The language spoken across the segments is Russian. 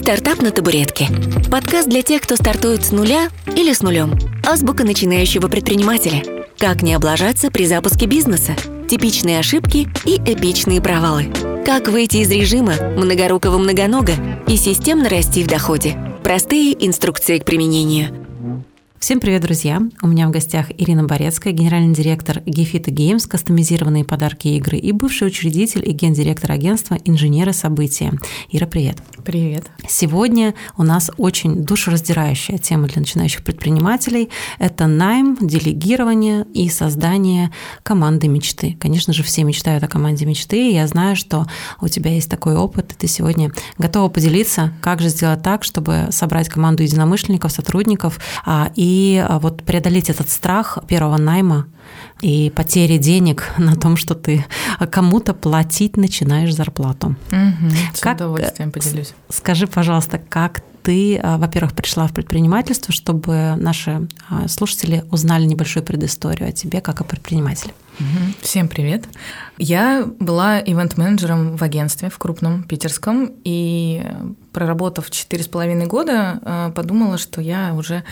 «Стартап на табуретке». Подкаст для тех, кто стартует с нуля или с нулем. Азбука начинающего предпринимателя. Как не облажаться при запуске бизнеса. Типичные ошибки и эпичные провалы. Как выйти из режима многорукого многонога и системно расти в доходе. Простые инструкции к применению – Всем привет, друзья! У меня в гостях Ирина Борецкая, генеральный директор Гефита Games, кастомизированные подарки и игры, и бывший учредитель и гендиректор агентства «Инженеры события». Ира, привет! Привет! Сегодня у нас очень душераздирающая тема для начинающих предпринимателей. Это найм, делегирование и создание команды мечты. Конечно же, все мечтают о команде мечты, и я знаю, что у тебя есть такой опыт, и ты сегодня готова поделиться, как же сделать так, чтобы собрать команду единомышленников, сотрудников а, и и а, вот преодолеть этот страх первого найма и потери денег на том, что ты кому-то платить начинаешь зарплату. Угу, с как, удовольствием поделюсь. Скажи, пожалуйста, как ты, а, во-первых, пришла в предпринимательство, чтобы наши а, слушатели узнали небольшую предысторию о тебе как о предпринимателе? Всем привет. Я была ивент-менеджером в агентстве в крупном питерском, и проработав четыре с половиной года, подумала, что я уже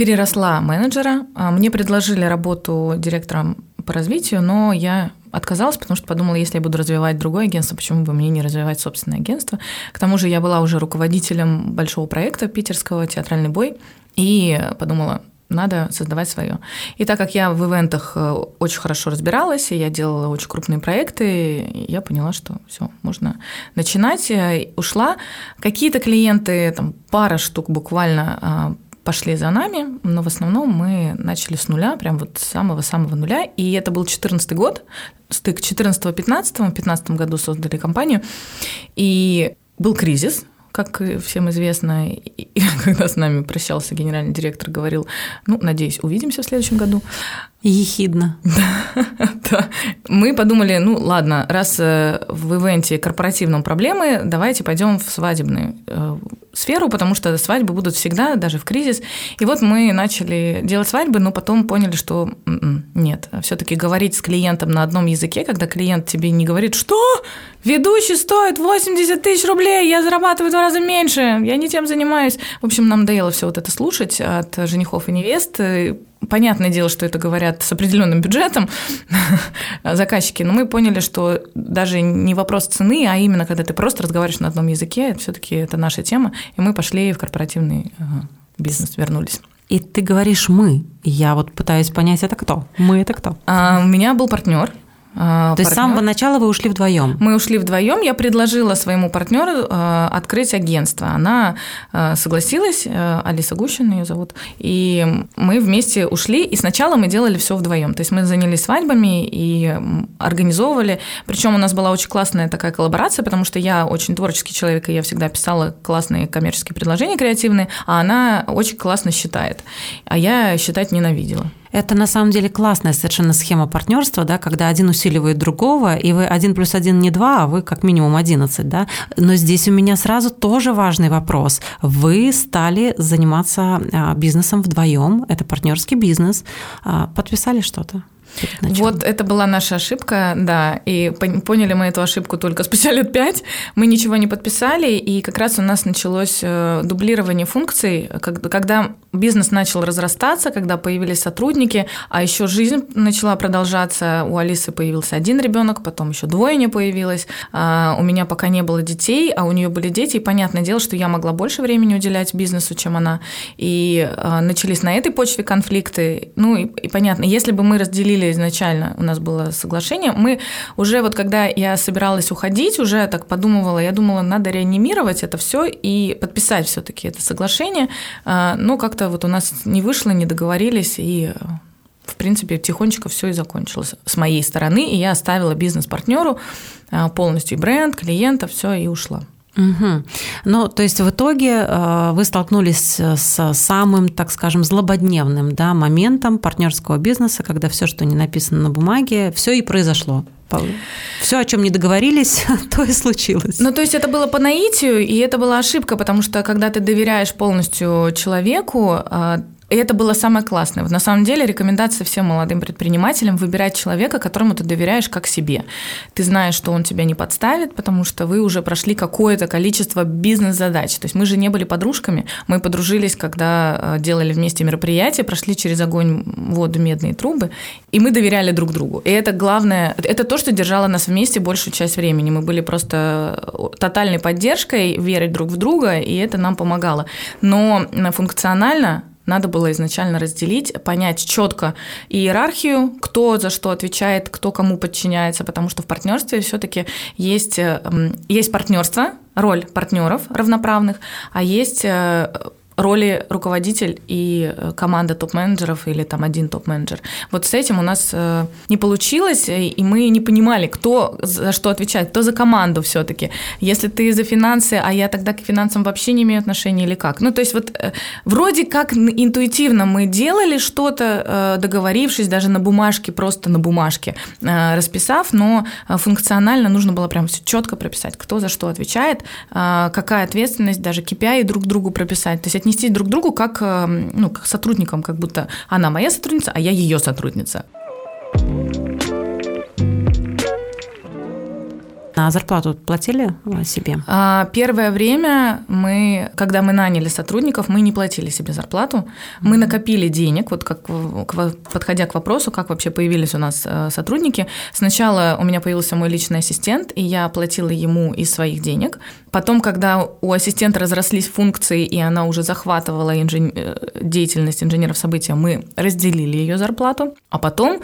переросла менеджера. А, мне предложили работу директором по развитию, но я отказалась, потому что подумала, если я буду развивать другое агентство, почему бы мне не развивать собственное агентство. К тому же я была уже руководителем большого проекта питерского «Театральный бой», и подумала, надо создавать свое. И так как я в ивентах э, очень хорошо разбиралась, и я делала очень крупные проекты, я поняла, что все, можно начинать. Ушла. Какие-то клиенты, там пара штук буквально а, пошли за нами, но в основном мы начали с нуля, прям вот с самого-самого нуля. И это был 2014 год, стык 14-15, в 2015 году создали компанию. И был кризис, как всем известно, и когда с нами прощался генеральный директор, говорил, ну, надеюсь, увидимся в следующем году. Ехидно. Да. Мы подумали, ну ладно, раз э, в ивенте корпоративном проблемы, давайте пойдем в свадебную э, сферу, потому что свадьбы будут всегда, даже в кризис. И вот мы начали делать свадьбы, но потом поняли, что м-м, нет, все-таки говорить с клиентом на одном языке, когда клиент тебе не говорит, что ведущий стоит 80 тысяч рублей, я зарабатываю в два раза меньше, я не тем занимаюсь. В общем, нам надоело все вот это слушать от женихов и невест, Понятное дело, что это говорят с определенным бюджетом заказчики, но мы поняли, что даже не вопрос цены, а именно когда ты просто разговариваешь на одном языке, все-таки это наша тема, и мы пошли в корпоративный бизнес, вернулись. И ты говоришь мы. Я вот пытаюсь понять, это кто? Мы это кто? А, у меня был партнер, а, То есть с самого начала вы ушли вдвоем? Мы ушли вдвоем. Я предложила своему партнеру э, открыть агентство. Она э, согласилась, э, Алиса Гущина ее зовут. И мы вместе ушли. И сначала мы делали все вдвоем. То есть мы занялись свадьбами и организовывали. Причем у нас была очень классная такая коллаборация, потому что я очень творческий человек, и я всегда писала классные коммерческие предложения креативные, а она очень классно считает. А я считать ненавидела. Это на самом деле классная совершенно схема партнерства, да, когда один усиливает другого, и вы один плюс один не два, а вы как минимум одиннадцать, да. Но здесь у меня сразу тоже важный вопрос. Вы стали заниматься а, бизнесом вдвоем, это партнерский бизнес, а, подписали что-то? Вот это была наша ошибка, да, и поняли мы эту ошибку только спустя лет пять. Мы ничего не подписали, и как раз у нас началось э, дублирование функций, когда бизнес начал разрастаться, когда появились сотрудники, а еще жизнь начала продолжаться. У Алисы появился один ребенок, потом еще двое не появилось. А, у меня пока не было детей, а у нее были дети, и понятное дело, что я могла больше времени уделять бизнесу, чем она. И а, начались на этой почве конфликты. Ну и, и понятно, если бы мы разделили обсудили изначально, у нас было соглашение. Мы уже вот когда я собиралась уходить, уже так подумывала, я думала, надо реанимировать это все и подписать все-таки это соглашение. А, но как-то вот у нас не вышло, не договорились, и в принципе, тихонечко все и закончилось с моей стороны, и я оставила бизнес-партнеру а, полностью бренд, клиента, все и ушла. Угу. Ну, то есть в итоге э, вы столкнулись с самым, так скажем, злободневным да, моментом партнерского бизнеса, когда все, что не написано на бумаге, все и произошло. Все, о чем не договорились, то и случилось. Ну, то есть это было по наитию, и это была ошибка, потому что когда ты доверяешь полностью человеку, э, И это было самое классное. Вот на самом деле рекомендация всем молодым предпринимателям выбирать человека, которому ты доверяешь как себе. Ты знаешь, что он тебя не подставит, потому что вы уже прошли какое-то количество бизнес-задач. То есть мы же не были подружками, мы подружились, когда э, делали вместе мероприятия, прошли через огонь, воду, медные трубы, и мы доверяли друг другу. И это главное, это то, что держало нас вместе большую часть времени. Мы были просто тотальной поддержкой, верить друг в друга, и это нам помогало. Но функционально надо было изначально разделить, понять четко иерархию, кто за что отвечает, кто кому подчиняется, потому что в партнерстве все-таки есть, э, есть партнерство, роль партнеров равноправных, а есть э, роли руководитель и э, команда топ-менеджеров или там один топ-менеджер. Вот с этим у нас э, не получилось, и мы не понимали, кто за что отвечает, кто за команду все-таки. Если ты за финансы, а я тогда к финансам вообще не имею отношения или как? Ну, то есть вот э, вроде как интуитивно мы делали что-то, договорившись даже на бумажке, просто на бумажке расписав, но функционально нужно было прям все четко прописать, кто за что отвечает, какая ответственность, даже KPI друг другу прописать. То есть отнестись друг к другу как, э, ну, как сотрудникам, как будто она моя сотрудница, а я ее сотрудница. А зарплату платили себе? А, первое время мы, когда мы наняли сотрудников, мы не платили себе зарплату. Мы накопили денег, вот как подходя к вопросу, как вообще появились у нас э, сотрудники. Сначала у меня появился мой личный ассистент, и я платила ему из своих денег. Потом, когда у ассистента разрослись функции, и она уже захватывала инжен... Э, деятельность инженеров события, мы разделили ее зарплату. А потом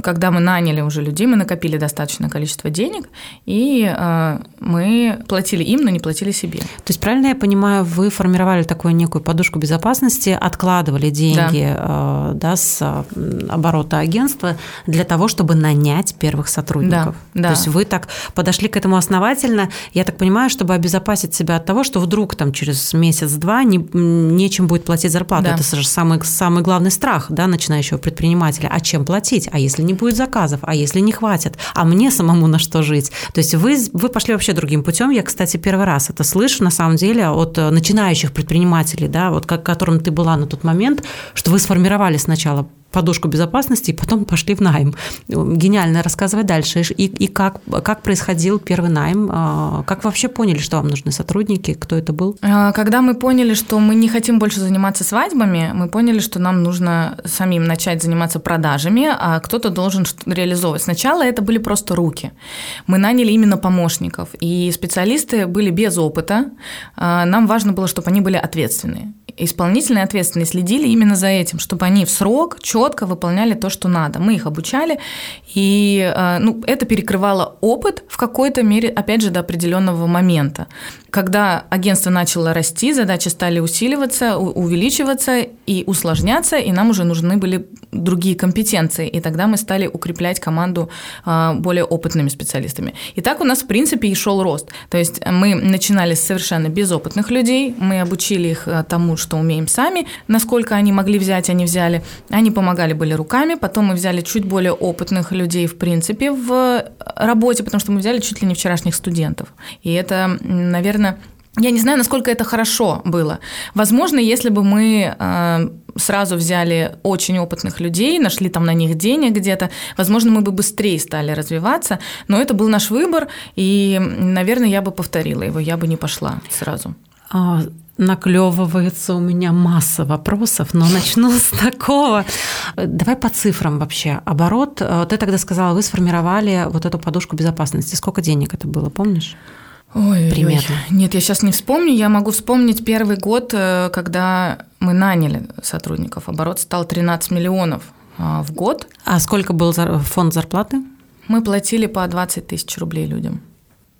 когда мы наняли уже людей, мы накопили достаточное количество денег, и э, мы платили им, но не платили себе. То есть, правильно я понимаю, вы формировали такую некую подушку безопасности, откладывали деньги да. Э, да, с оборота агентства для того, чтобы нанять первых сотрудников. Да, да. То есть вы так подошли к этому основательно, я так понимаю, чтобы обезопасить себя от того, что вдруг там через месяц-два не, нечем будет платить зарплату. Да. Это же самый, самый главный страх да, начинающего предпринимателя. А чем платить? А если не будет заказов, а если не хватит, а мне самому на что жить. То есть вы, вы пошли вообще другим путем. Я, кстати, первый раз это слышу, на самом деле, от э, начинающих предпринимателей, да, вот как, которым ты была на тот момент, что вы сформировали сначала подушку безопасности и потом пошли в найм. Гениально рассказывай дальше. И, и как, как происходил первый найм? А, как вообще поняли, что вам нужны сотрудники? Кто это был? А, когда мы поняли, что мы не хотим больше заниматься свадьбами, мы поняли, что нам нужно самим начать заниматься продажами, а кто-то должен реализовывать. Сначала это были просто руки. Мы наняли именно помощников, и специалисты были без опыта. А, нам важно было, чтобы они были ответственные исполнительные ответственные следили именно за этим, чтобы они в срок четко выполняли то, что надо. Мы их обучали, и э, ну, это перекрывало опыт в какой-то мере, опять же, до определенного момента. Когда агентство начало расти, задачи стали усиливаться, увеличиваться и усложняться, и нам уже нужны были другие компетенции, и тогда мы стали укреплять команду э, более опытными специалистами. И так у нас, в принципе, и шел рост. То есть мы начинали с совершенно безопытных людей, мы обучили их э, тому, что умеем сами, насколько они могли взять, они взяли. Они помогали были руками, потом мы взяли чуть более опытных людей, в принципе, в работе, потому что мы взяли чуть ли не вчерашних студентов. И это, наверное, я не знаю, насколько это хорошо было. Возможно, если бы мы э, сразу взяли очень опытных людей, нашли там на них денег где-то, возможно, мы бы быстрее стали развиваться, но это был наш выбор, и, наверное, я бы повторила его, я бы не пошла сразу. А, наклевывается у меня масса вопросов, но начну с такого. Давай по цифрам вообще. Оборот, э, ты тогда сказала, вы сформировали вот эту подушку безопасности. Сколько денег это было, помнишь? Ой, примерно. Ой. Нет, я сейчас не вспомню. Я могу вспомнить первый год, э, когда мы наняли сотрудников. Оборот стал 13 миллионов а, в год. А сколько был фонд зарплаты? Мы платили по 20 тысяч рублей людям.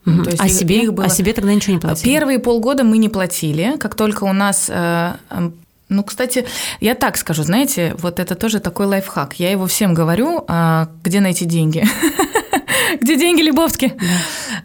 Угу. То есть а, их, себе, их было... а себе тогда ничего не платили? Первые полгода мы не платили. Как только у нас э, ну, кстати, я так скажу, знаете, вот это тоже такой лайфхак. Я его всем говорю, а, где найти деньги. Где деньги, Лебовски?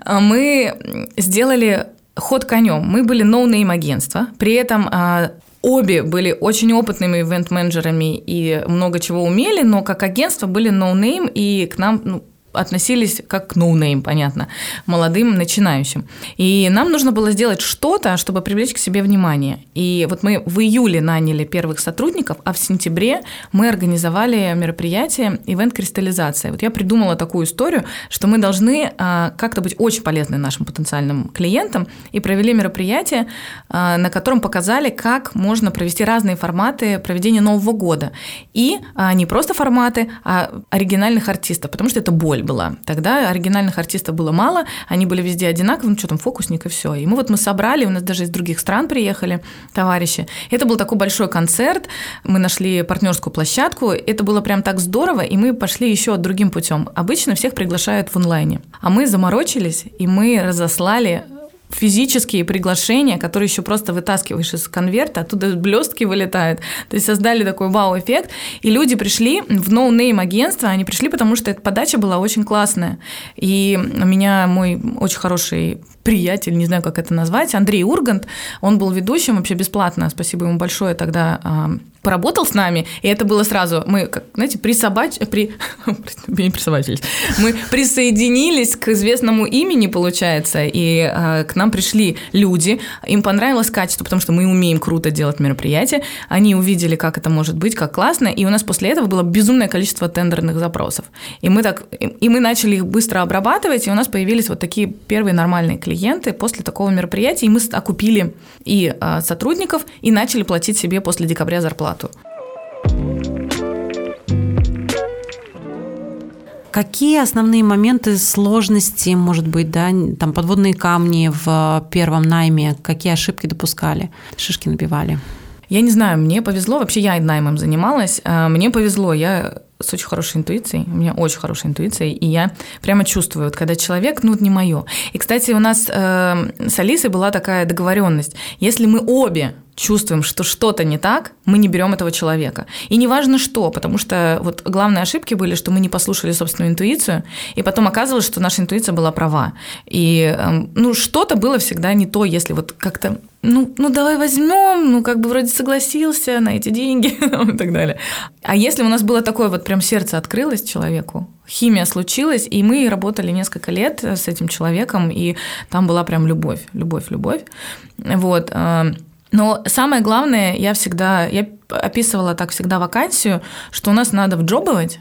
А, мы сделали ход конем. Мы были no name агентство, при этом а, обе были очень опытными ивент-менеджерами и много чего умели, но как агентство были no name, и к нам ну, относились как к no name, понятно, молодым начинающим. И нам нужно было сделать что-то, чтобы привлечь к себе внимание. И вот мы в июле наняли первых сотрудников, а в сентябре мы организовали мероприятие «Event кристаллизация». Вот я придумала такую историю, что мы должны а, как-то быть очень полезны нашим потенциальным клиентам и провели мероприятие, а, на котором показали, как можно провести разные форматы проведения Нового года. И а, не просто форматы, а оригинальных артистов, потому что это боль была. Тогда оригинальных артистов было мало, они были везде одинаковые, ну что там, фокусник и все. И мы вот мы собрали, у нас даже из других стран приехали товарищи. Это был такой большой концерт, мы нашли партнерскую площадку, это было прям так здорово, и мы пошли еще другим путем. Обычно всех приглашают в онлайне, а мы заморочились, и мы разослали физические приглашения, которые еще просто вытаскиваешь из конверта, оттуда блестки вылетают. То есть создали такой вау-эффект. И люди пришли в no name агентство, они пришли, потому что эта подача была очень классная. И у меня мой очень хороший приятель, не знаю, как это назвать, Андрей Ургант, он был ведущим вообще бесплатно, спасибо ему большое тогда а, поработал с нами, и это было сразу, мы, как, знаете, присобач... при... присобачились, мы присоединились к известному имени, получается, и э, к нам пришли люди, им понравилось качество, потому что мы умеем круто делать мероприятия, они увидели, как это может быть, как классно, и у нас после этого было безумное количество тендерных запросов. И мы, так, и мы начали их быстро обрабатывать, и у нас появились вот такие первые нормальные клиенты после такого мероприятия, и мы окупили и э, сотрудников, и начали платить себе после декабря зарплату зарплату. Какие основные моменты сложности, может быть, да, там подводные камни в первом найме, какие ошибки допускали, шишки набивали? Я не знаю, мне повезло, вообще я наймом занималась, а, мне повезло, я с очень хорошей интуицией, у меня очень хорошая интуиция, и я прямо чувствую, вот, когда человек, ну, не мое. И, кстати, у нас э, с Алисой была такая договоренность, если мы обе чувствуем, что что-то не так, мы не берем этого человека. И неважно что, потому что вот главные ошибки были, что мы не послушали собственную интуицию, и потом оказывалось, что наша интуиция была права. И эм, ну, что-то было всегда не то, если вот как-то ну, ну давай возьмем, ну как бы вроде согласился на эти деньги и так далее. А если у нас было такое вот прям сердце открылось человеку, химия случилась, и мы работали несколько лет с этим человеком, и там была прям любовь, любовь, любовь. Вот. Но самое главное, я всегда, я описывала так всегда вакансию, что у нас надо вджобывать,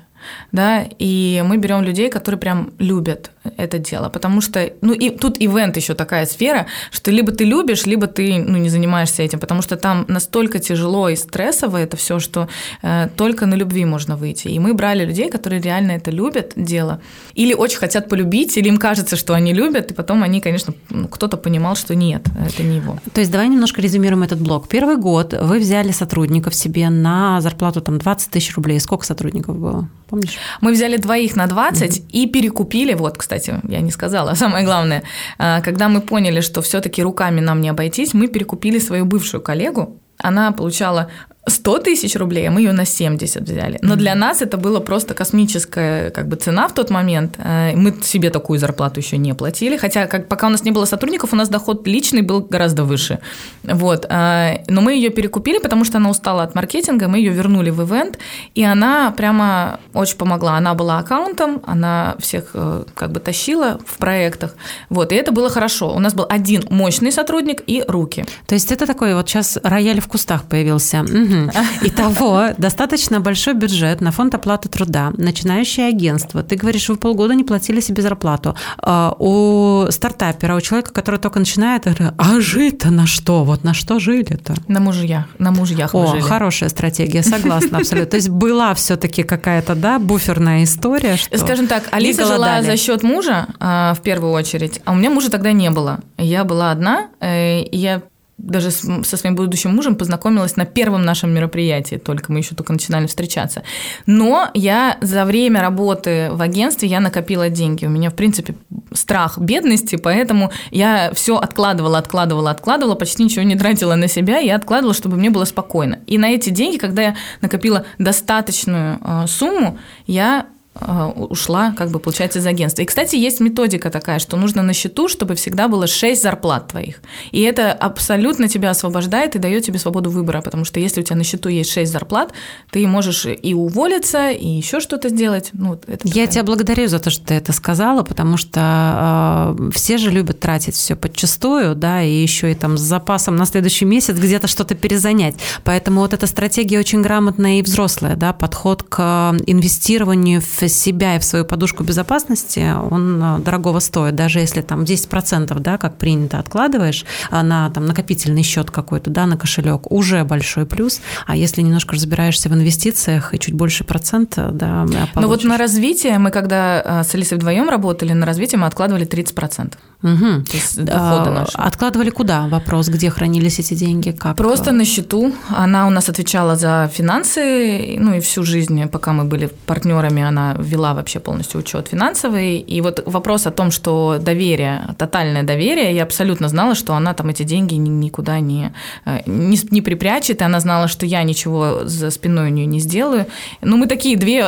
да, и мы берем людей, которые прям любят это дело, потому что, ну и тут ивент еще такая сфера, что либо ты любишь, либо ты, ну, не занимаешься этим, потому что там настолько тяжело и стрессово это все, что э, только на любви можно выйти. И мы брали людей, которые реально это любят дело, или очень хотят полюбить, или им кажется, что они любят, и потом они, конечно, ну, кто-то понимал, что нет, это не его. То есть давай немножко резюмируем этот блок. Первый год вы взяли сотрудников себе на зарплату там 20 тысяч рублей. Сколько сотрудников было? Помнишь? Мы взяли двоих на 20 mm-hmm. и перекупили, вот, кстати, я не сказала, самое главное, а, когда мы поняли, что все-таки руками нам не обойтись, мы перекупили свою бывшую коллегу, она получала 100 тысяч рублей, а мы ее на 70 взяли. Но для нас это было просто космическая как бы, цена в тот момент. Э, мы себе такую зарплату еще не платили, хотя как, пока у нас не было сотрудников, у нас доход личный был гораздо выше. Вот. Э, но мы ее перекупили, потому что она устала от маркетинга, мы ее вернули в ивент, и она прямо очень помогла. Она была аккаунтом, она всех э, как бы тащила в проектах. Вот. И это было хорошо. У нас был один мощный сотрудник и руки. То есть это такой вот сейчас рояль в кустах появился. Угу. Итого, достаточно большой бюджет на фонд оплаты труда, начинающее агентство. Ты говоришь, вы полгода не платили себе зарплату. А, у стартапера, у человека, который только начинает, а жить-то на что? Вот на что жили-то? На мужьях. На мужьях О, жили. хорошая стратегия, согласна абсолютно. То есть была все-таки какая-то, да, буферная история, что Скажем так, Алиса жила за счет мужа а, в первую очередь, а у меня мужа тогда не было. Я была одна, э, и я даже со своим будущим мужем познакомилась на первом нашем мероприятии, только мы еще только начинали встречаться. Но я за время работы в агентстве я накопила деньги. У меня, в принципе, страх бедности, поэтому я все откладывала, откладывала, откладывала, почти ничего не тратила на себя, я откладывала, чтобы мне было спокойно. И на эти деньги, когда я накопила достаточную э, сумму, я ушла, как бы, получается, из агентства. И, кстати, есть методика такая, что нужно на счету, чтобы всегда было 6 зарплат твоих. И это абсолютно тебя освобождает и дает тебе свободу выбора, потому что если у тебя на счету есть 6 зарплат, ты можешь и уволиться, и еще что-то сделать. Ну, это Я такая... тебя благодарю за то, что ты это сказала, потому что э, все же любят тратить все подчастую, да, и еще и там с запасом на следующий месяц где-то что-то перезанять. Поэтому вот эта стратегия очень грамотная и взрослая, да, подход к инвестированию в себя и в свою подушку безопасности, он э, дорогого стоит, даже если там 10%, да, как принято, откладываешь а на там, накопительный счет какой-то, да, на кошелек, уже большой плюс, а если немножко разбираешься в инвестициях и чуть больше процента, да, получишь. Ну вот на развитие мы, когда э, с Алисой вдвоем работали, на развитие мы откладывали 30%. Угу. То есть дохода. Откладывали куда? Вопрос, где хранились эти деньги? Как? Просто на счету. Она у нас отвечала за финансы, ну и всю жизнь, пока мы были партнерами, она вела вообще полностью учет финансовый. И вот вопрос о том, что доверие, тотальное доверие, я абсолютно знала, что она там эти деньги никуда не, э, не, не припрячет, и она знала, что я ничего за спиной у нее не сделаю. Ну, мы такие две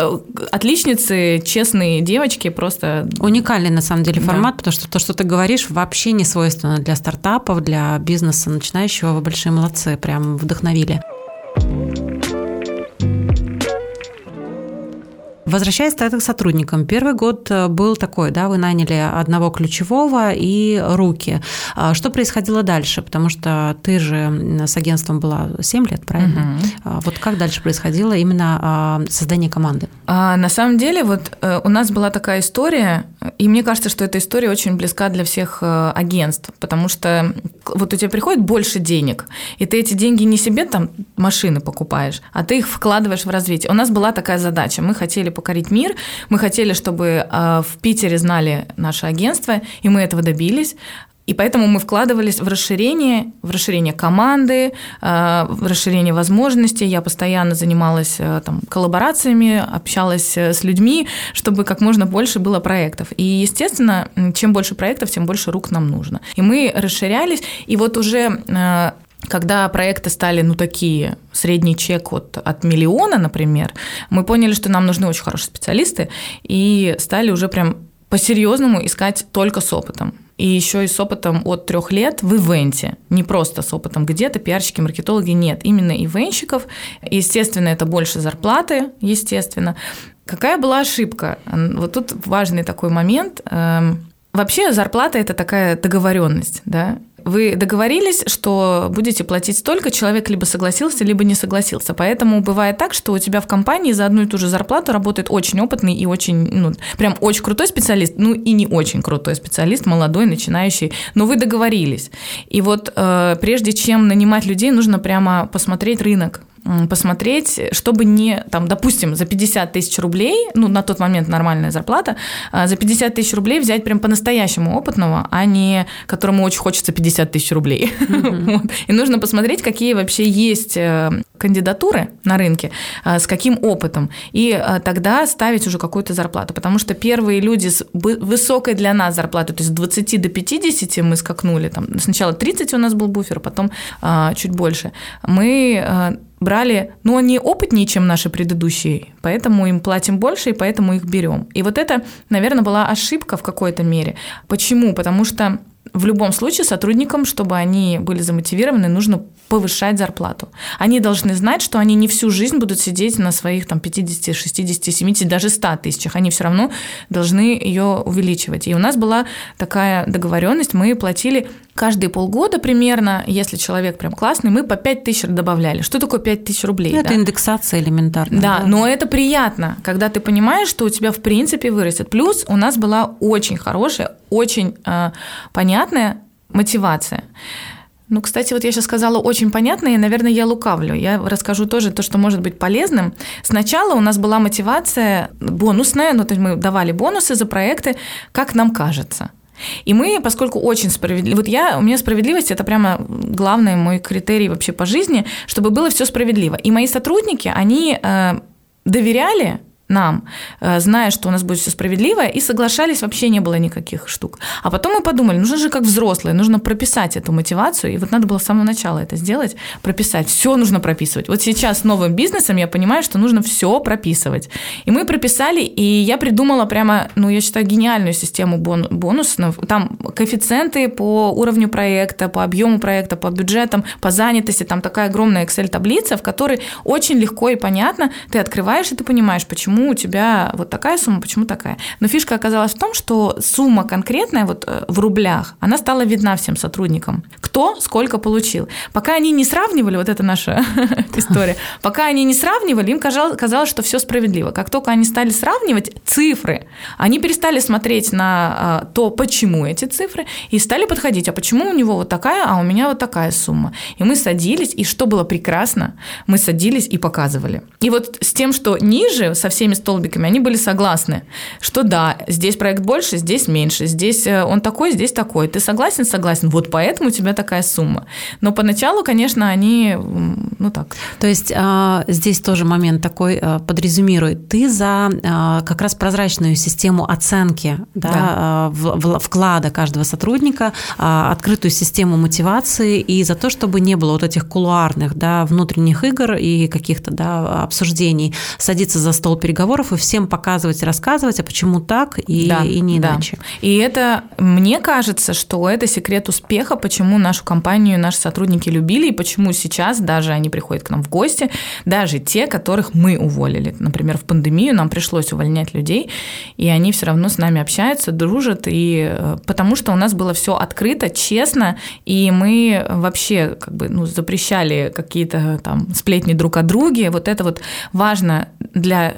отличницы, честные девочки, просто... Уникальный, на самом деле, формат, да. потому что то, что ты говоришь, вообще не свойственно для стартапов, для бизнеса начинающего. Вы большие молодцы, прям вдохновили. Возвращаясь к сотрудникам, первый год э, был такой, да, вы наняли одного ключевого и руки. А что происходило дальше? Потому что ты же с агентством была 7 лет, правильно? Угу. Вот как дальше происходило именно а, создание команды? А, на самом деле, вот э, у нас была такая история, и мне кажется, что эта история очень близка для всех э, агентств, потому что вот у тебя приходит больше денег, и ты эти деньги не себе там машины покупаешь, а ты их вкладываешь в развитие. У нас была такая задача, мы хотели покорить мир. Мы хотели, чтобы а, в Питере знали наше агентство, и мы этого добились. И поэтому мы вкладывались в расширение, в расширение команды, а, в расширение возможностей. Я постоянно занималась а, там, коллаборациями, общалась э, с людьми, чтобы как можно больше было проектов. И, естественно, чем больше проектов, тем больше рук нам нужно. И мы расширялись. И вот уже когда проекты стали, ну, такие, средний чек от, от миллиона, например, мы поняли, что нам нужны очень хорошие специалисты, и стали уже прям по-серьезному искать только с опытом. И еще и с опытом от трех лет в ивенте. Не просто с опытом где-то, пиарщики, маркетологи, нет. Именно ивенщиков. Естественно, это больше зарплаты, естественно. Какая была ошибка? Вот тут важный такой момент. Эм, вообще зарплата – это такая договоренность, да, вы договорились, что будете платить столько, человек либо согласился, либо не согласился. Поэтому бывает так, что у тебя в компании за одну и ту же зарплату работает очень опытный и очень, ну, прям очень крутой специалист, ну и не очень крутой специалист, молодой, начинающий, но вы договорились. И вот э, прежде чем нанимать людей, нужно прямо посмотреть рынок, посмотреть, чтобы не, там, допустим, за 50 тысяч рублей, ну, на тот момент нормальная зарплата, а, за 50 тысяч рублей взять прям по-настоящему опытного, а не которому очень хочется 50 тысяч рублей. Mm-hmm. И нужно посмотреть, какие вообще есть э, кандидатуры на рынке, а, с каким опытом, и а, тогда ставить уже какую-то зарплату, потому что первые люди с высокой для нас зарплатой, то есть с 20 до 50 мы скакнули, там, сначала 30 у нас был буфер, потом чуть больше, мы брали, ну, они опытнее, чем наши предыдущие, поэтому им платим больше, и поэтому их берем. И вот это, наверное, была ошибка в какой-то мере. Почему? Потому что в любом случае сотрудникам, чтобы они были замотивированы, нужно повышать зарплату. Они должны знать, что они не всю жизнь будут сидеть на своих там, 50, 60, 70, даже 100 тысячах. Они все равно должны ее увеличивать. И у нас была такая договоренность, мы платили каждые полгода примерно, если человек прям классный, мы по 5 тысяч добавляли. Что такое 5 тысяч рублей? Это да? индексация элементарная. Да, да, но это приятно, когда ты понимаешь, что у тебя в принципе вырастет. Плюс у нас была очень хорошая, очень э, понятная мотивация. Ну, кстати, вот я сейчас сказала очень понятно, и, наверное, я лукавлю. Я расскажу тоже то, что может быть полезным. Сначала у нас была мотивация бонусная, ну, то есть мы давали бонусы за проекты, как нам кажется. И мы, поскольку очень справедливо, вот я, у меня справедливость это прямо главный мой критерий вообще по жизни, чтобы было все справедливо. И мои сотрудники, они э, доверяли нам, э, зная, что у нас будет все справедливо, и соглашались, вообще не было никаких штук. А потом мы подумали, нужно же как взрослые, нужно прописать эту мотивацию, и вот надо было с самого начала это сделать, прописать, все нужно прописывать. Вот сейчас с новым бизнесом я понимаю, что нужно все прописывать. И мы прописали, и я придумала прямо, ну, я считаю, гениальную систему бон бонусов. Там коэффициенты по уровню проекта, по объему проекта, по бюджетам, по занятости, там такая огромная Excel-таблица, в которой очень легко и понятно ты открываешь, и ты понимаешь, почему почему у тебя вот такая сумма, почему такая. Но фишка оказалась в том, что сумма конкретная вот э, в рублях, она стала видна всем сотрудникам. Кто сколько получил. Пока они не сравнивали, вот это наша история, пока они не сравнивали, им казалось, что все справедливо. Как только они стали сравнивать цифры, они перестали смотреть на а, то, почему эти цифры, и стали подходить, а почему у него вот такая, а у меня вот такая сумма. И мы садились, и что было прекрасно, мы садились и показывали. И вот с тем, что ниже, со всеми всеми столбиками, они были согласны, что да, здесь проект больше, здесь меньше, здесь э, он такой, здесь такой. Ты согласен? Согласен. Вот поэтому у тебя такая сумма. Но поначалу, конечно, они, ну так. То есть а, здесь тоже момент такой а, подрезюмирует. Ты за а, как раз прозрачную систему оценки да, да. В, вклада каждого сотрудника, открытую систему мотивации и за то, чтобы не было вот этих кулуарных да, внутренних игр и каких-то да, обсуждений, садиться за стол переговоров переговоров и всем показывать, рассказывать, а почему так и, да, и не да. иначе. И это, мне кажется, что это секрет успеха, почему нашу компанию наши сотрудники любили и почему сейчас даже они приходят к нам в гости, даже те, которых мы уволили. Например, в пандемию нам пришлось увольнять людей, и они все равно с нами общаются, дружат, и э, потому что у нас было все открыто, честно, и мы вообще как бы ну, запрещали какие-то там сплетни друг о друге. Вот это вот важно для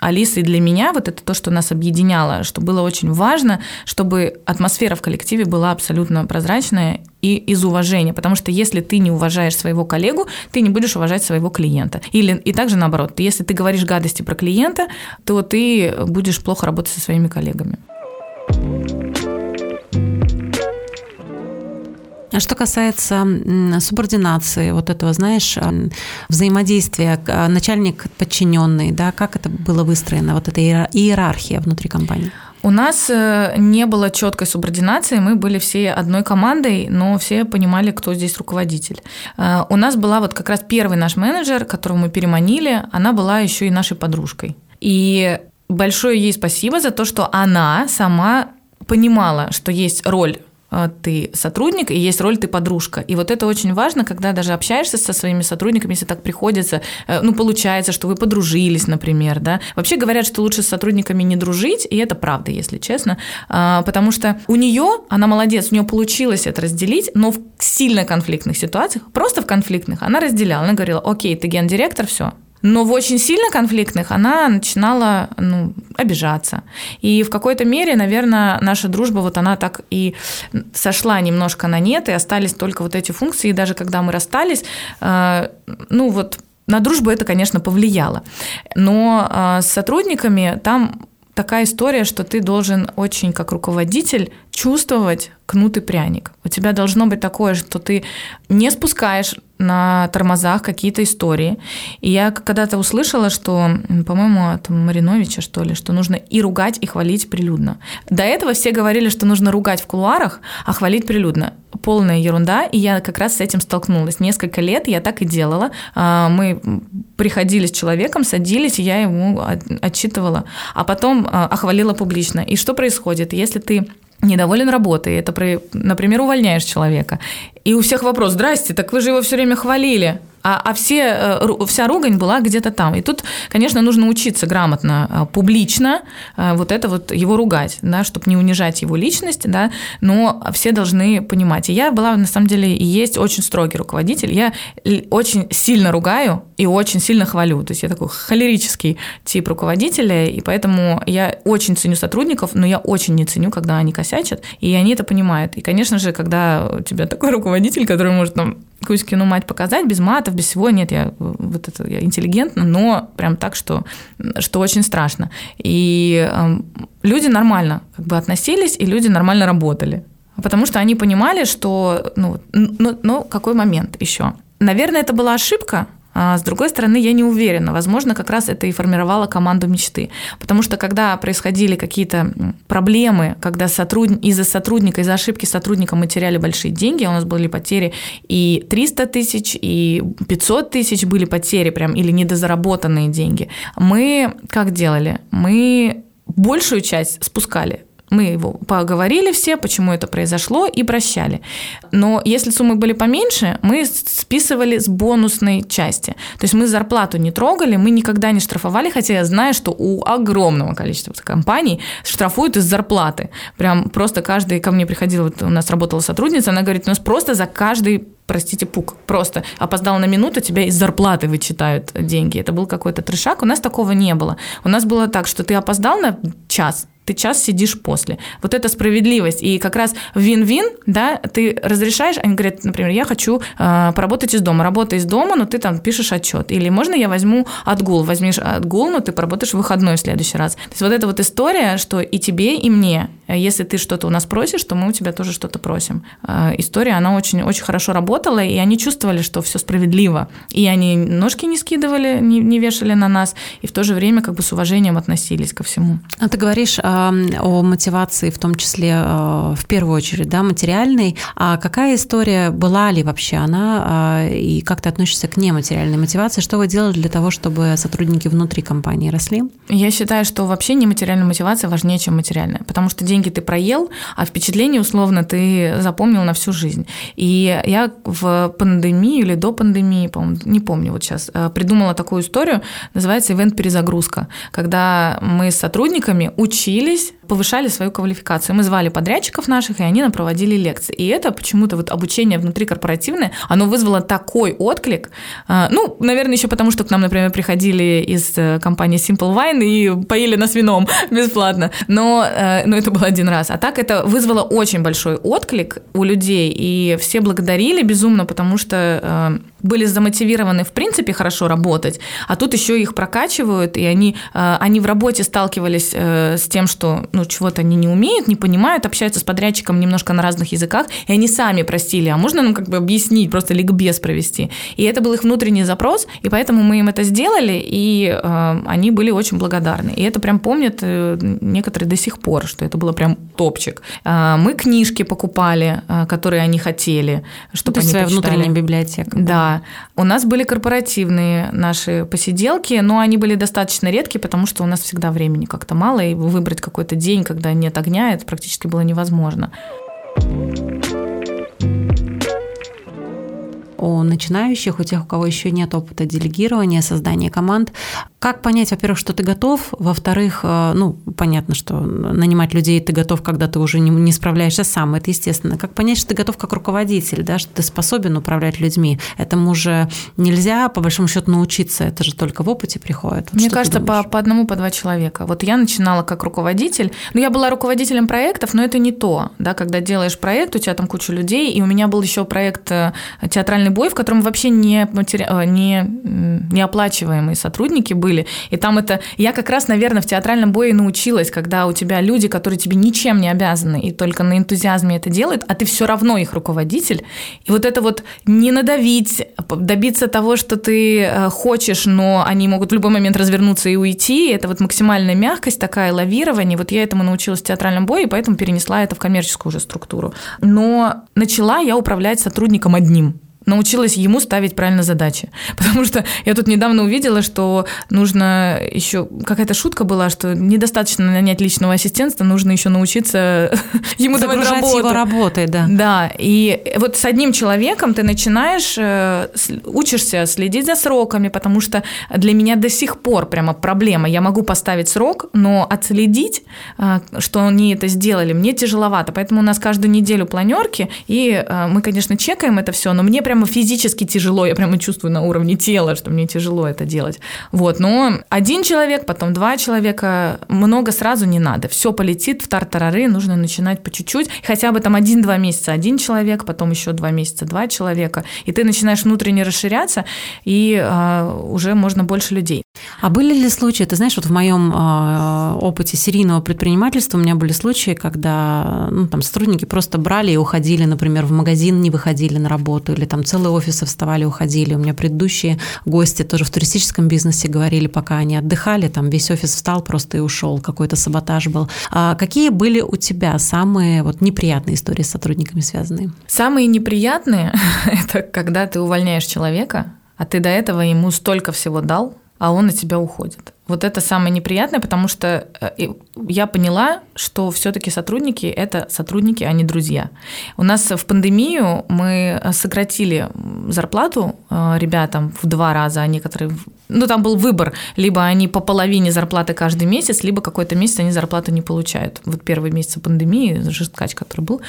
Алисы и для меня вот это то, что нас объединяло, что было очень важно, чтобы атмосфера в коллективе была абсолютно прозрачная и из уважения, потому что если ты не уважаешь своего коллегу, ты не будешь уважать своего клиента. Или и также наоборот, если ты говоришь гадости про клиента, то ты будешь плохо работать со своими коллегами. Что касается субординации, вот этого, знаешь, взаимодействия начальник-подчиненный, да, как это было выстроено, вот эта иерархия внутри компании? У нас э, не было четкой субординации, мы были все одной командой, но все понимали, кто здесь руководитель. Э, у нас была вот как раз первый наш менеджер, которого мы переманили, она была еще и нашей подружкой. И большое ей спасибо за то, что она сама понимала, что есть роль а, ты сотрудник, и есть роль ты подружка. И вот это очень важно, когда даже общаешься со своими сотрудниками, если так приходится, э, ну, получается, что вы подружились, например, да. Вообще говорят, что лучше с сотрудниками не дружить, и это правда, если честно, а, потому что у нее, она молодец, у нее получилось это разделить, но в сильно конфликтных ситуациях, просто в конфликтных, она разделяла, она говорила, окей, ты гендиректор, все, но в очень сильно конфликтных она начинала ну, обижаться. И в какой-то мере, наверное, наша дружба, вот она так и сошла немножко на нет, и остались только вот эти функции. И даже когда мы расстались, э, ну вот на дружбу это, конечно, повлияло. Но э, с сотрудниками там такая история, что ты должен очень как руководитель чувствовать кнут и пряник. У тебя должно быть такое, что ты не спускаешь на тормозах какие-то истории. И я когда-то услышала, что, по-моему, от Мариновича, что ли, что нужно и ругать, и хвалить прилюдно. До этого все говорили, что нужно ругать в кулуарах, а хвалить прилюдно. Полная ерунда, и я как раз с этим столкнулась. Несколько лет я так и делала. А, мы приходили с человеком, садились, и я ему отчитывала, а потом а, охвалила публично. И что происходит, если ты недоволен работой, это, например, увольняешь человека, и у всех вопрос, здрасте, так вы же его все время хвалили а, а все, э, вся ругань была где-то там. И тут, конечно, нужно учиться грамотно, э, публично э, вот это вот его ругать, да, чтобы не унижать его личность, да, но все должны понимать. И я была, на самом деле, и есть очень строгий руководитель. Я очень сильно ругаю и очень сильно хвалю. То есть я такой холерический тип руководителя, и поэтому я очень ценю сотрудников, но я очень не ценю, когда они косячат, и они это понимают. И, конечно же, когда у тебя такой руководитель, который может там Кузькину мать показать без матов, без всего. Нет, я вот это я интеллигентна, но прям так, что, что очень страшно. И э, люди нормально как бы относились, и люди нормально работали. Потому что они понимали, что, ну, ну, ну какой момент еще. Наверное, это была ошибка, с другой стороны, я не уверена. Возможно, как раз это и формировало команду мечты. Потому что когда происходили какие-то проблемы, когда сотруд... из-за сотрудника, из-за ошибки сотрудника мы теряли большие деньги, у нас были потери и 300 тысяч, и 500 тысяч были потери прям, или недозаработанные деньги. Мы как делали? Мы большую часть спускали мы его поговорили все, почему это произошло, и прощали. Но если суммы были поменьше, мы списывали с бонусной части. То есть мы зарплату не трогали, мы никогда не штрафовали, хотя я знаю, что у огромного количества компаний штрафуют из зарплаты. Прям просто каждый ко мне приходил, вот у нас работала сотрудница, она говорит, у нас просто за каждый простите, пук, просто опоздал на минуту, тебя из зарплаты вычитают деньги. Это был какой-то трешак. У нас такого не было. У нас было так, что ты опоздал на час, ты час сидишь после. Вот это справедливость. И как раз вин-вин, да, ты разрешаешь, они говорят, например, я хочу э, поработать из дома. Работай из дома, но ты там пишешь отчет. Или можно я возьму отгул? Возьмешь отгул, но ты поработаешь в выходной в следующий раз. То есть вот эта вот история, что и тебе, и мне, если ты что-то у нас просишь, то мы у тебя тоже что-то просим. Э, история, она очень, очень хорошо работала, и они чувствовали, что все справедливо. И они ножки не скидывали, не, не вешали на нас, и в то же время как бы с уважением относились ко всему. А ты говоришь, о мотивации, в том числе э, в первую очередь, да, материальной. А какая история была ли вообще она, э, и как ты относишься к нематериальной мотивации? Что вы делали для того, чтобы сотрудники внутри компании росли? Я считаю, что вообще нематериальная мотивация важнее, чем материальная, потому что деньги ты проел, а впечатление условно ты запомнил на всю жизнь. И я в пандемии или до пандемии, по-моему, не помню вот сейчас, э, придумала такую историю, называется ивент-перезагрузка, когда мы с сотрудниками учили учились, повышали свою квалификацию. Мы звали подрядчиков наших, и они нам проводили лекции. И это почему-то вот обучение внутри корпоративное, оно вызвало такой отклик. А, ну, наверное, еще потому, что к нам, например, приходили из э, компании Simple Wine и поили нас вином бесплатно. Но, э, но это был один раз. А так это вызвало очень большой отклик у людей, и все благодарили безумно, потому что э, были замотивированы, в принципе, хорошо работать, а тут еще их прокачивают, и они, э, они в работе сталкивались э, с тем, что ну, чего-то они не умеют, не понимают, общаются с подрядчиком немножко на разных языках, и они сами просили, а можно нам как бы объяснить, просто ликбез провести. И это был их внутренний запрос, и поэтому мы им это сделали, и э, они были очень благодарны. И это прям помнят некоторые до сих пор, что это было прям топчик. Мы книжки покупали, которые они хотели, чтобы ну, они своя почитали. внутренняя библиотека. Да, у нас были корпоративные наши посиделки, но они были достаточно редкие, потому что у нас всегда времени как-то мало, и выбрать какой-то день, когда нет огня, это практически было невозможно у начинающих, у тех, у кого еще нет опыта делегирования, создания команд. Как понять, во-первых, что ты готов, во-вторых, э, ну, понятно, что нанимать людей ты готов, когда ты уже не, не справляешься сам, это естественно. Как понять, что ты готов как руководитель, да, что ты способен управлять людьми? Этому же нельзя, по большому счету, научиться, это же только в опыте приходит. Вот Мне кажется, по, по одному, по два человека. Вот я начинала как руководитель, ну, я была руководителем проектов, но это не то, да, когда делаешь проект, у тебя там куча людей, и у меня был еще проект э, театральный бой, в котором вообще не, матери... Э, не, не оплачиваемые сотрудники были. И там это... Я как раз, наверное, в театральном бое научилась, когда у тебя люди, которые тебе ничем не обязаны, и только на энтузиазме это делают, а ты все равно их руководитель. И вот это вот не надавить, добиться того, что ты э, хочешь, но они могут в любой момент развернуться и уйти, это вот максимальная мягкость, такая лавирование. Вот я этому научилась в театральном бое, и поэтому перенесла это в коммерческую уже структуру. Но начала я управлять сотрудником одним научилась ему ставить правильно задачи. Потому что я тут недавно увидела, что нужно еще... Какая-то шутка была, что недостаточно нанять личного ассистента, нужно еще научиться ему давать работу. его работой, да. Да, и вот с одним человеком ты начинаешь, э, учишься следить за сроками, потому что для меня до сих пор прямо проблема. Я могу поставить срок, но отследить, э, что они это сделали, мне тяжеловато. Поэтому у нас каждую неделю планерки, и э, мы, конечно, чекаем это все, но мне прям прямо физически тяжело, я прямо чувствую на уровне тела, что мне тяжело это делать. Вот, но один человек, потом два человека, много сразу не надо. Все полетит в тартарары, нужно начинать по чуть-чуть, хотя бы там один-два месяца один человек, потом еще два месяца два человека, и ты начинаешь внутренне расширяться, и э, уже можно больше людей. А были ли случаи, ты знаешь, вот в моем э, опыте серийного предпринимательства у меня были случаи, когда ну, там сотрудники просто брали и уходили, например, в магазин, не выходили на работу, или там целые офисы вставали, уходили. У меня предыдущие гости тоже в туристическом бизнесе говорили, пока они отдыхали, там весь офис встал просто и ушел, какой-то саботаж был. А какие были у тебя самые вот неприятные истории с сотрудниками связанные? Самые неприятные – это когда ты увольняешь человека, а ты до этого ему столько всего дал, а он от тебя уходит. Вот это самое неприятное, потому что э, я поняла, что все-таки сотрудники это сотрудники, а не друзья. У нас в пандемию мы сократили зарплату э, ребятам в два раза, а некоторые ну, там был выбор, либо они по половине зарплаты каждый месяц, либо какой-то месяц они зарплату не получают. Вот первый месяц пандемии, жесткач, который был.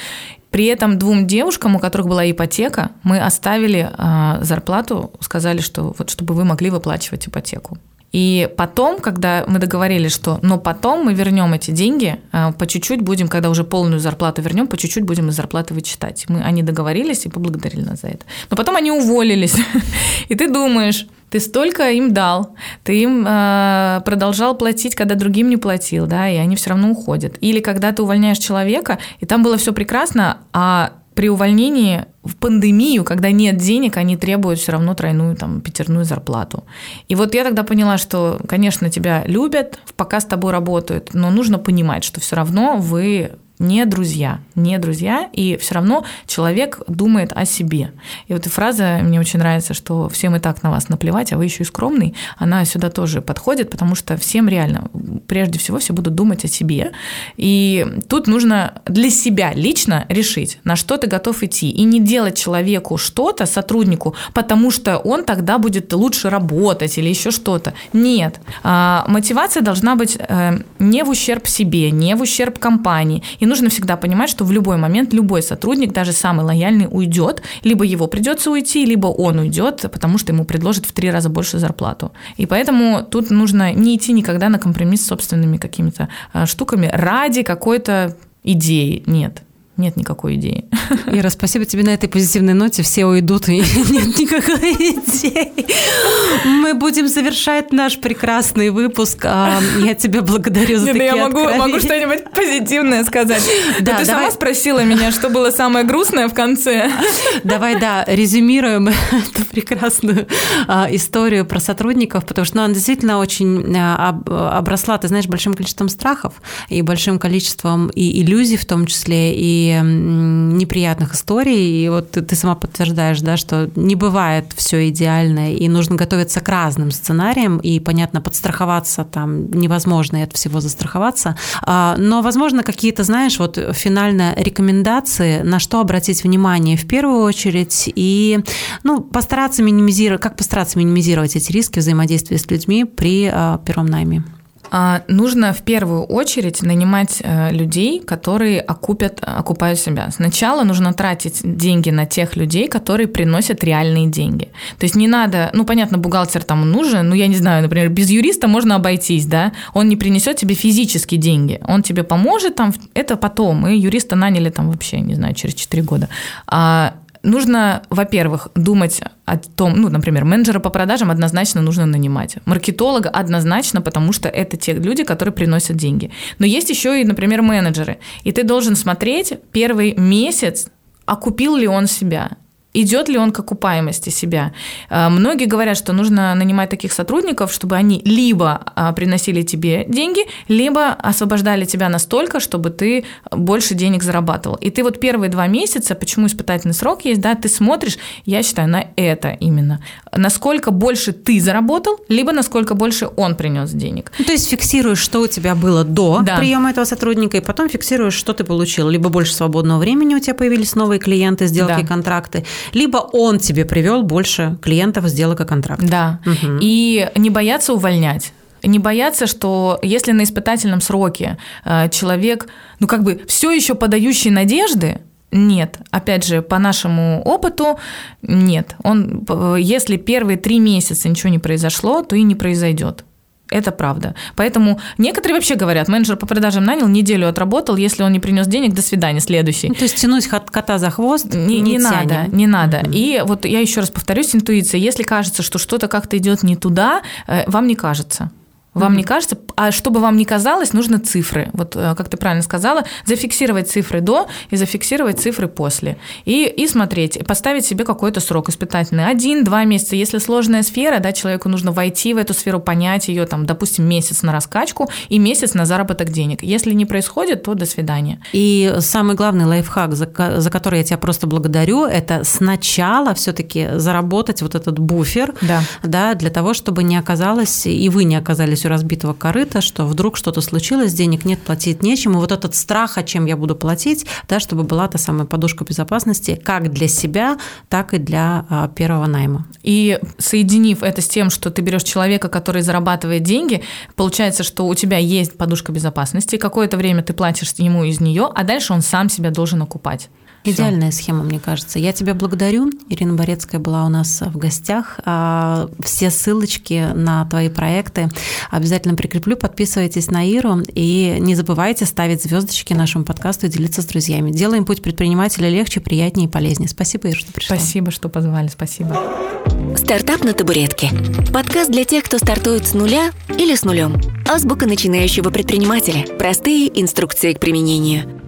При этом двум девушкам, у которых была ипотека, мы оставили э, зарплату, сказали, что вот чтобы вы могли выплачивать ипотеку. И потом, когда мы договорились, что, но потом мы вернем эти деньги, а, по чуть-чуть будем, когда уже полную зарплату вернем, по чуть-чуть будем из зарплаты вычитать. Мы, они договорились и поблагодарили нас за это. Но потом они уволились. И ты думаешь, ты столько им дал, ты им э, продолжал платить, когда другим не платил, да, и они все равно уходят. Или когда ты увольняешь человека, и там было все прекрасно, а при увольнении в пандемию, когда нет денег, они требуют все равно тройную, там, пятерную зарплату. И вот я тогда поняла, что, конечно, тебя любят, пока с тобой работают, но нужно понимать, что все равно вы не друзья, не друзья, и все равно человек думает о себе. И вот эта фраза мне очень нравится, что всем и так на вас наплевать, а вы еще и скромный, она сюда тоже подходит, потому что всем реально, прежде всего, все будут думать о себе. И тут нужно для себя лично решить, на что ты готов идти, и не делать человеку что-то, сотруднику, потому что он тогда будет лучше работать или еще что-то. Нет. А, мотивация должна быть э, не в ущерб себе, не в ущерб компании. И нужно всегда понимать, что в любой момент любой сотрудник, даже самый лояльный, уйдет, либо его придется уйти, либо он уйдет, потому что ему предложат в три раза больше зарплату. И поэтому тут нужно не идти никогда на компромисс с собственными какими-то а, штуками ради какой-то идеи. Нет. Нет никакой идеи. Ира, спасибо тебе на этой позитивной ноте. Все уйдут, и нет никакой идеи. Мы будем завершать наш прекрасный выпуск. А, я тебя благодарю за нет, такие я могу, могу что-нибудь позитивное сказать. Да, ты давай. сама спросила меня, что было самое грустное в конце. Давай, да, резюмируем эту прекрасную а, историю про сотрудников, потому что ну, она действительно очень а, обросла, ты знаешь, большим количеством страхов и большим количеством и иллюзий в том числе, и неприятных историй. И вот ты, ты сама подтверждаешь, да, что не бывает все идеально, и нужно готовиться к разным сценариям, и, понятно, подстраховаться там невозможно и от всего застраховаться. А, но, возможно, какие-то, знаешь, вот финальные рекомендации, на что обратить внимание в первую очередь, и ну, постараться минимизировать, как постараться минимизировать эти риски взаимодействия с людьми при а, первом найме. А, нужно в первую очередь нанимать э, людей, которые окупят, окупают себя. Сначала нужно тратить деньги на тех людей, которые приносят реальные деньги. То есть не надо, ну понятно, бухгалтер там нужен, ну я не знаю, например, без юриста можно обойтись, да, он не принесет тебе физически деньги, он тебе поможет там, это потом, мы юриста наняли там вообще, не знаю, через 4 года. А нужно, во-первых, думать о том, ну, например, менеджера по продажам однозначно нужно нанимать. Маркетолога однозначно, потому что это те люди, которые приносят деньги. Но есть еще и, например, менеджеры. И ты должен смотреть первый месяц, окупил ли он себя идет ли он к окупаемости себя. А, многие говорят, что нужно нанимать таких сотрудников, чтобы они либо а, приносили тебе деньги, либо освобождали тебя настолько, чтобы ты больше денег зарабатывал. И ты вот первые два месяца, почему испытательный срок есть, да, ты смотришь, я считаю, на это именно. Насколько больше ты заработал, либо насколько больше он принес денег. Ну, то есть фиксируешь, что у тебя было до да. приема этого сотрудника, и потом фиксируешь, что ты получил. Либо больше свободного времени у тебя появились новые клиенты, сделки, да. контракты, либо он тебе привел больше клиентов, сделок и контрактов. Да. Угу. И не бояться увольнять не бояться, что если на испытательном сроке э, человек, ну как бы все еще подающий надежды, нет, опять же, по нашему опыту, нет. Он, э, если первые три месяца ничего не произошло, то и не произойдет. Это правда. Поэтому некоторые вообще говорят, менеджер по продажам нанял, неделю отработал, если он не принес денег, до свидания, следующий. Ну, то есть тянуть кота за хвост не, не, не надо, не надо. Mm-hmm. И вот я еще раз повторюсь, интуиция, если кажется, что что-то как-то идет не туда, э, вам не кажется. Вам mm-hmm. не кажется? А чтобы вам не казалось, нужно цифры. Вот э, как ты правильно сказала, зафиксировать цифры до и зафиксировать цифры после. И, и смотреть, поставить себе какой-то срок испытательный. Один-два месяца. Если сложная сфера, да, человеку нужно войти в эту сферу, понять ее, там, допустим, месяц на раскачку и месяц на заработок денег. Если не происходит, то до свидания. И самый главный лайфхак, за, за который я тебя просто благодарю, это сначала все-таки заработать вот этот буфер, да. Да, для того, чтобы не оказалось, и вы не оказались у разбитого корыта, что вдруг что-то случилось, денег нет, платить нечем, и вот этот страх, о чем я буду платить, да, чтобы была та самая подушка безопасности как для себя, так и для а, первого найма. И соединив это с тем, что ты берешь человека, который зарабатывает деньги, получается, что у тебя есть подушка безопасности, какое-то время ты платишь ему из нее, а дальше он сам себя должен окупать. Идеальная схема, мне кажется. Я тебя благодарю. Ирина Борецкая была у нас в гостях. А, все ссылочки на твои проекты обязательно прикреплю. Подписывайтесь на Иру и не забывайте ставить звездочки нашему подкасту и делиться с друзьями. Делаем путь предпринимателя легче, приятнее и полезнее. Спасибо, Ира, что пришла. Спасибо, что позвали. Спасибо. Стартап на табуретке. Подкаст для тех, кто стартует с нуля или с нулем. Азбука начинающего предпринимателя. Простые инструкции к применению.